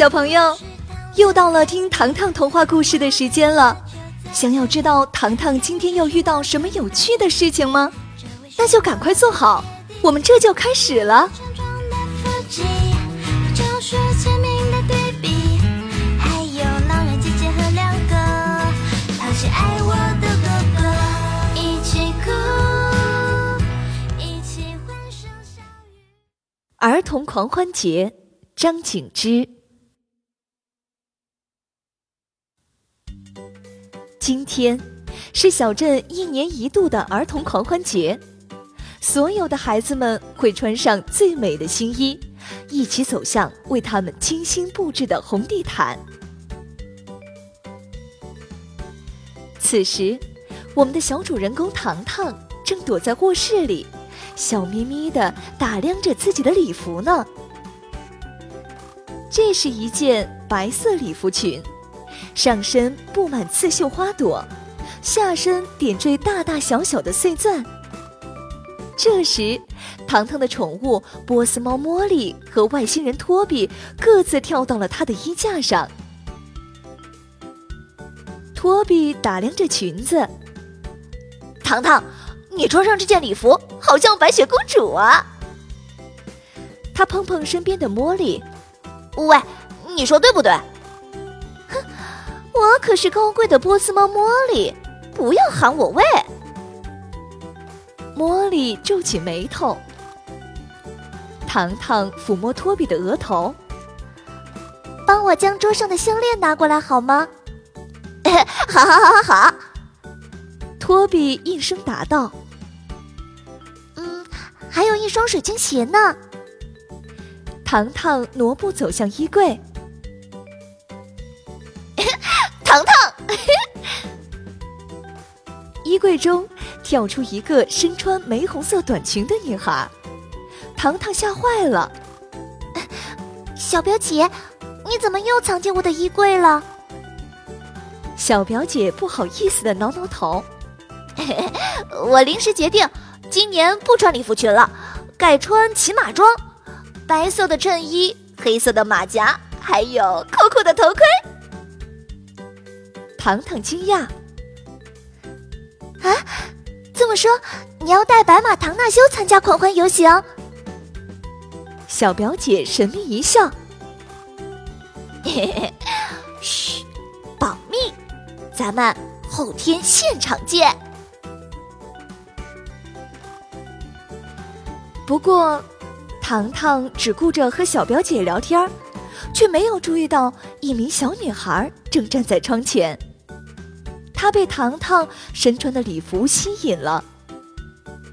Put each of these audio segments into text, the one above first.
小朋友，又到了听糖糖童话故事的时间了。想要知道糖糖今天又遇到什么有趣的事情吗？那就赶快坐好，我们这就开始了。儿童狂欢节，张景之。今天是小镇一年一度的儿童狂欢节，所有的孩子们会穿上最美的新衣，一起走向为他们精心布置的红地毯。此时，我们的小主人公糖糖正躲在卧室里。笑眯眯的打量着自己的礼服呢。这是一件白色礼服裙，上身布满刺绣花朵，下身点缀大大小小的碎钻。这时，糖糖的宠物波斯猫茉莉和外星人托比各自跳到了他的衣架上。托比打量着裙子，糖糖。你穿上这件礼服，好像白雪公主啊！他碰碰身边的茉莉，喂，你说对不对？哼，我可是高贵的波斯猫茉莉，不要喊我喂。茉莉皱起眉头。糖糖抚摸托比的额头，帮我将桌上的项链拿过来好吗？好好好好好。托比应声答道。嗯还有一双水晶鞋呢。糖糖挪步走向衣柜。衣柜中跳出一个身穿玫红色短裙的女孩，糖糖吓坏了。小表姐，你怎么又藏进我的衣柜了？小表姐不好意思的挠挠头。我临时决定。今年不穿礼服裙了，改穿骑马装，白色的衬衣，黑色的马甲，还有酷酷的头盔。糖糖惊讶：“啊，这么说你要带白马唐纳修参加狂欢游行？”小表姐神秘一笑：“嘿嘿嘿，嘘，保密，咱们后天现场见。”不过，糖糖只顾着和小表姐聊天却没有注意到一名小女孩正站在窗前。她被糖糖身穿的礼服吸引了。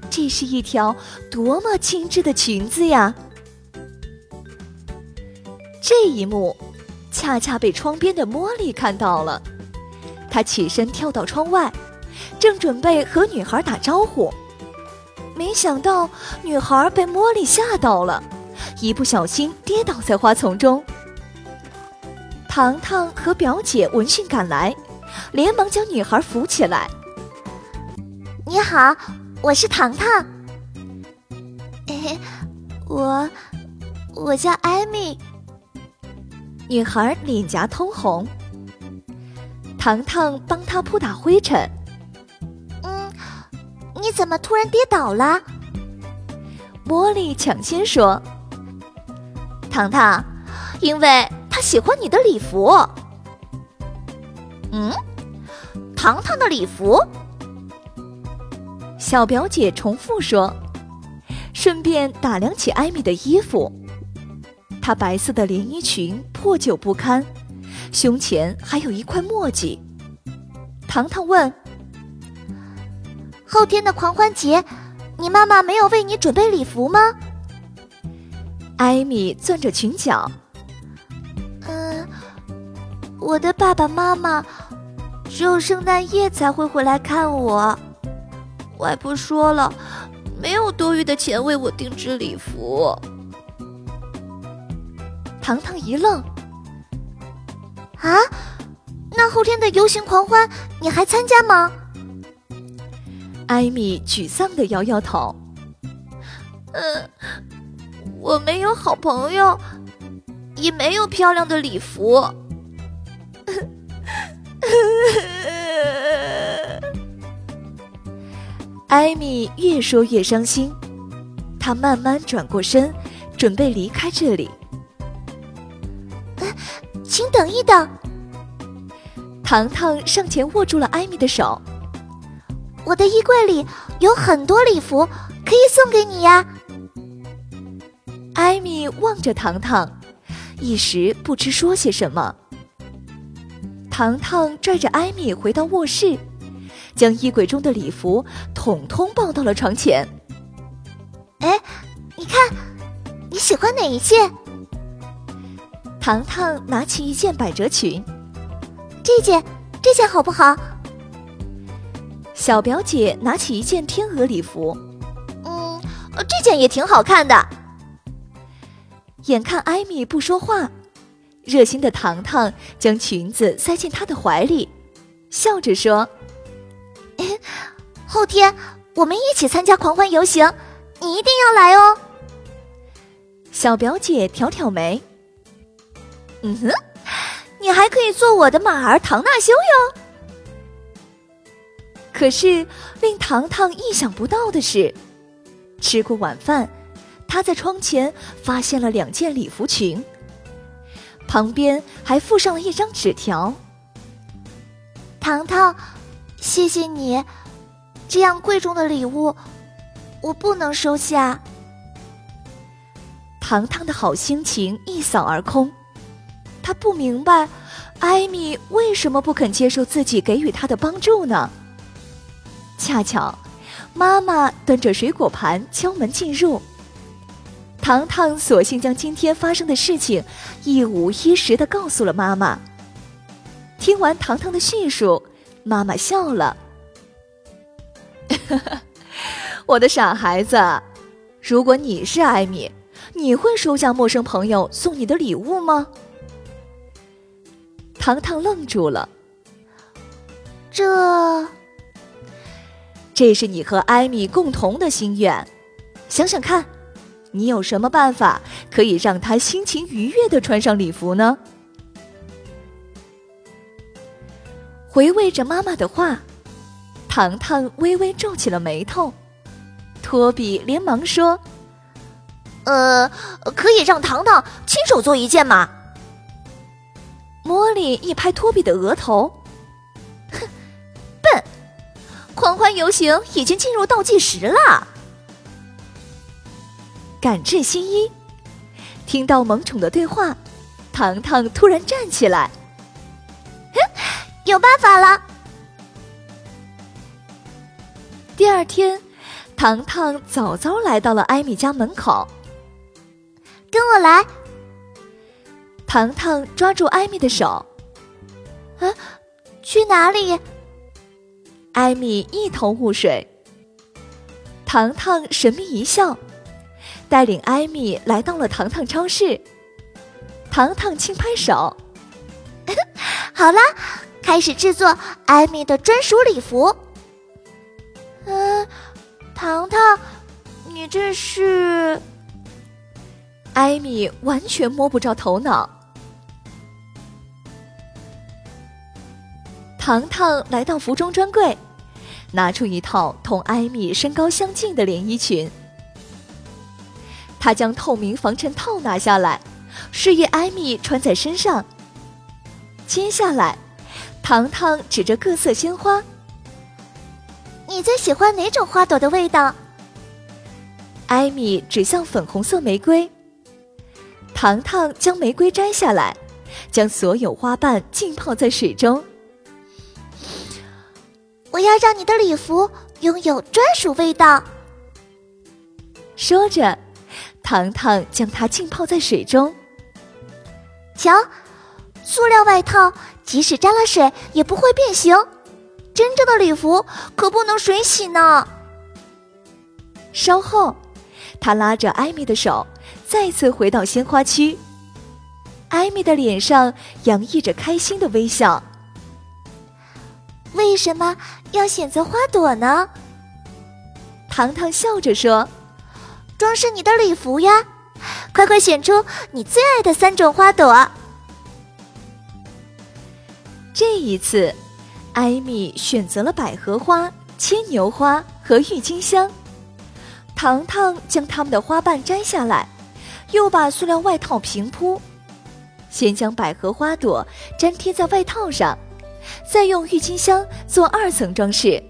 这是一条多么精致的裙子呀！这一幕，恰恰被窗边的茉莉看到了。她起身跳到窗外，正准备和女孩打招呼。没想到，女孩被茉莉吓到了，一不小心跌倒在花丛中。糖糖和表姐闻讯赶来，连忙将女孩扶起来。你好，我是糖糖。我，我叫艾米。女孩脸颊通红。糖糖帮她扑打灰尘。嗯你怎么突然跌倒了？茉莉抢先说：“糖糖，因为她喜欢你的礼服。”嗯，糖糖的礼服。小表姐重复说，顺便打量起艾米的衣服。她白色的连衣裙破旧不堪，胸前还有一块墨迹。糖糖问。后天的狂欢节，你妈妈没有为你准备礼服吗？艾米攥着裙角。嗯，我的爸爸妈妈只有圣诞夜才会回来看我。外婆说了，没有多余的钱为我定制礼服。糖糖一愣。啊，那后天的游行狂欢，你还参加吗？艾米沮丧的摇摇头，嗯，我没有好朋友，也没有漂亮的礼服。艾米越说越伤心，她慢慢转过身，准备离开这里。请等一等，糖糖上前握住了艾米的手。我的衣柜里有很多礼服，可以送给你呀。艾米望着糖糖，一时不知说些什么。糖糖拽着艾米回到卧室，将衣柜中的礼服统统抱到了床前。哎，你看，你喜欢哪一件？糖糖拿起一件百褶裙，这件，这件好不好？小表姐拿起一件天鹅礼服，嗯，这件也挺好看的。眼看艾米不说话，热心的糖糖将裙子塞进她的怀里，笑着说：“后天我们一起参加狂欢游行，你一定要来哦。”小表姐挑挑眉：“嗯哼，你还可以做我的马儿唐纳修哟。”可是，令糖糖意想不到的是，吃过晚饭，他在窗前发现了两件礼服裙，旁边还附上了一张纸条。糖糖，谢谢你，这样贵重的礼物，我不能收下。糖糖的好心情一扫而空，他不明白，艾米为什么不肯接受自己给予他的帮助呢？恰巧，妈妈端着水果盘敲门进入。糖糖索性将今天发生的事情一五一十的告诉了妈妈。听完糖糖的叙述，妈妈笑了：“ 我的傻孩子，如果你是艾米，你会收下陌生朋友送你的礼物吗？”糖糖愣住了，这。这是你和艾米共同的心愿，想想看，你有什么办法可以让他心情愉悦的穿上礼服呢？回味着妈妈的话，糖糖微微皱起了眉头。托比连忙说：“呃，可以让糖糖亲手做一件吗？”茉莉一拍托比的额头。哼，笨狂欢游行已经进入倒计时了。赶制新衣，听到萌宠的对话，糖糖突然站起来，有办法了。第二天，糖糖早早来到了艾米家门口，跟我来。糖糖抓住艾米的手，啊，去哪里？艾米一头雾水，糖糖神秘一笑，带领艾米来到了糖糖超市。糖糖轻拍手，好啦，开始制作艾米的专属礼服。嗯，糖糖，你这是？艾米完全摸不着头脑。糖糖来到服装专柜。拿出一套同艾米身高相近的连衣裙，他将透明防尘套拿下来，示意艾米穿在身上。接下来，糖糖指着各色鲜花：“你最喜欢哪种花朵的味道？”艾米指向粉红色玫瑰。糖糖将玫瑰摘下来，将所有花瓣浸泡在水中。我要让你的礼服拥有专属味道。说着，糖糖将它浸泡在水中。瞧，塑料外套即使沾了水也不会变形，真正的礼服可不能水洗呢。稍后，他拉着艾米的手，再次回到鲜花区。艾米的脸上洋溢着开心的微笑。为什么要选择花朵呢？糖糖笑着说：“装饰你的礼服呀，快快选出你最爱的三种花朵。这一次，艾米选择了百合花、牵牛花和郁金香。糖糖将它们的花瓣摘下来，又把塑料外套平铺，先将百合花朵粘贴在外套上，再用郁金香做二层装饰。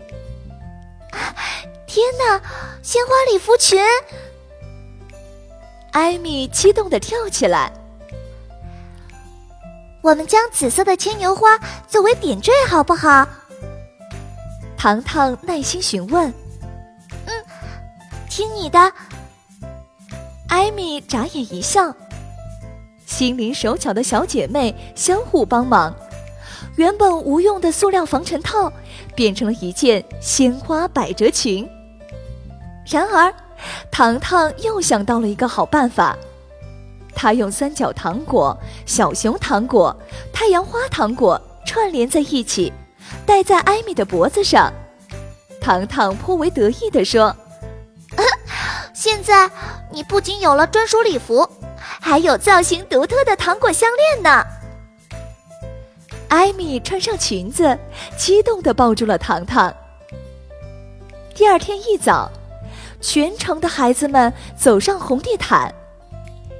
天哪，鲜花礼服裙！艾米激动地跳起来。我们将紫色的牵牛花作为点缀，好不好？糖糖耐心询问。嗯，听你的。艾米眨眼一笑。心灵手巧的小姐妹相互帮忙，原本无用的塑料防尘套变成了一件鲜花百褶裙。然而，糖糖又想到了一个好办法。他用三角糖果、小熊糖果、太阳花糖果串联在一起，戴在艾米的脖子上。糖糖颇为得意地说：“现在你不仅有了专属礼服，还有造型独特的糖果项链呢。”艾米穿上裙子，激动地抱住了糖糖。第二天一早，全城的孩子们走上红地毯。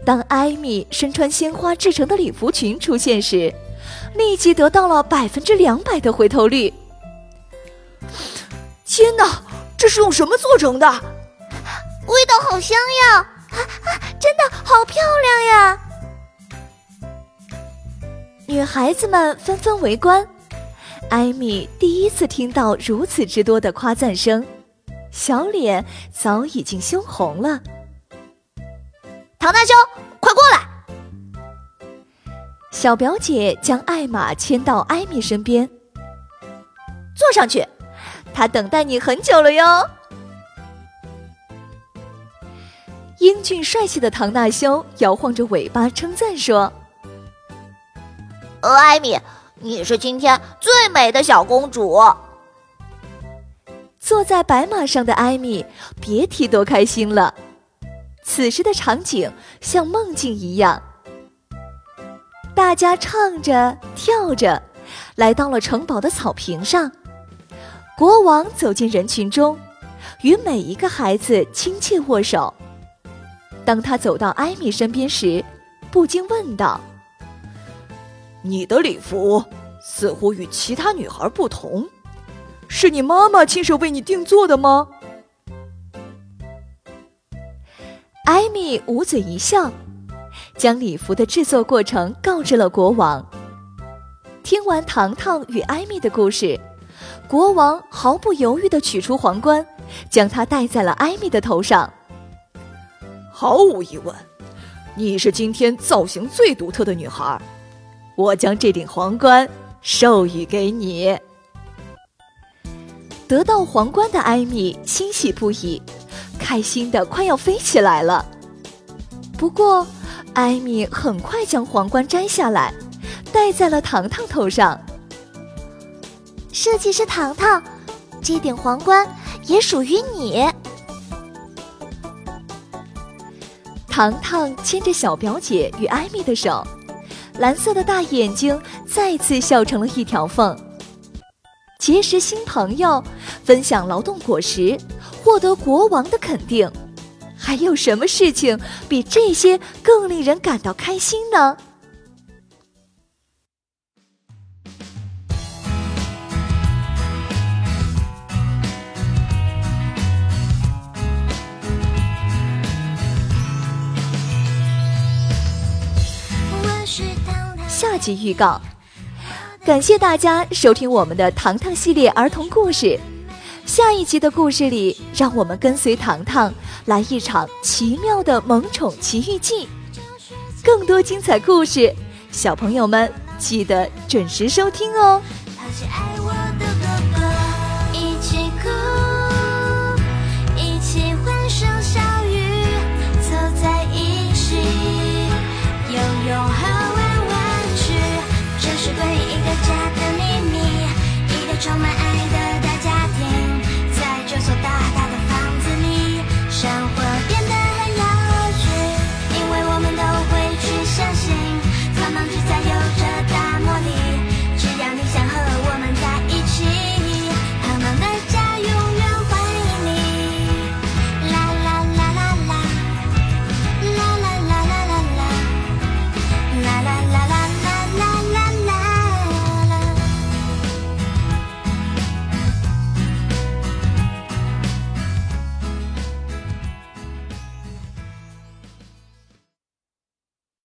当艾米身穿鲜花制成的礼服裙出现时，立即得到了百分之两百的回头率。天哪，这是用什么做成的？味道好香呀！啊啊，真的好漂亮呀！女孩子们纷纷围观，艾米第一次听到如此之多的夸赞声，小脸早已经羞红了。唐大兄，快过来！小表姐将艾玛牵到艾米身边，坐上去，她等待你很久了哟。英俊帅气的唐大修摇晃着尾巴称赞说：“艾米，你是今天最美的小公主。”坐在白马上的艾米别提多开心了。此时的场景像梦境一样，大家唱着跳着，来到了城堡的草坪上。国王走进人群中，与每一个孩子亲切握手。当他走到艾米身边时，不禁问道：“你的礼服似乎与其他女孩不同，是你妈妈亲手为你定做的吗？”艾米捂嘴一笑，将礼服的制作过程告知了国王。听完糖糖与艾米的故事，国王毫不犹豫地取出皇冠，将它戴在了艾米的头上。毫无疑问，你是今天造型最独特的女孩，我将这顶皇冠授予给你。得到皇冠的艾米欣喜不已。开心的快要飞起来了。不过，艾米很快将皇冠摘下来，戴在了糖糖头上。设计师糖糖，这顶皇冠也属于你。糖糖牵着小表姐与艾米的手，蓝色的大眼睛再次笑成了一条缝。结识新朋友，分享劳动果实。获得国王的肯定，还有什么事情比这些更令人感到开心呢？下集预告：感谢大家收听我们的《糖糖》系列儿童故事。下一集的故事里，让我们跟随糖糖来一场奇妙的萌宠奇遇记。更多精彩故事，小朋友们记得准时收听哦。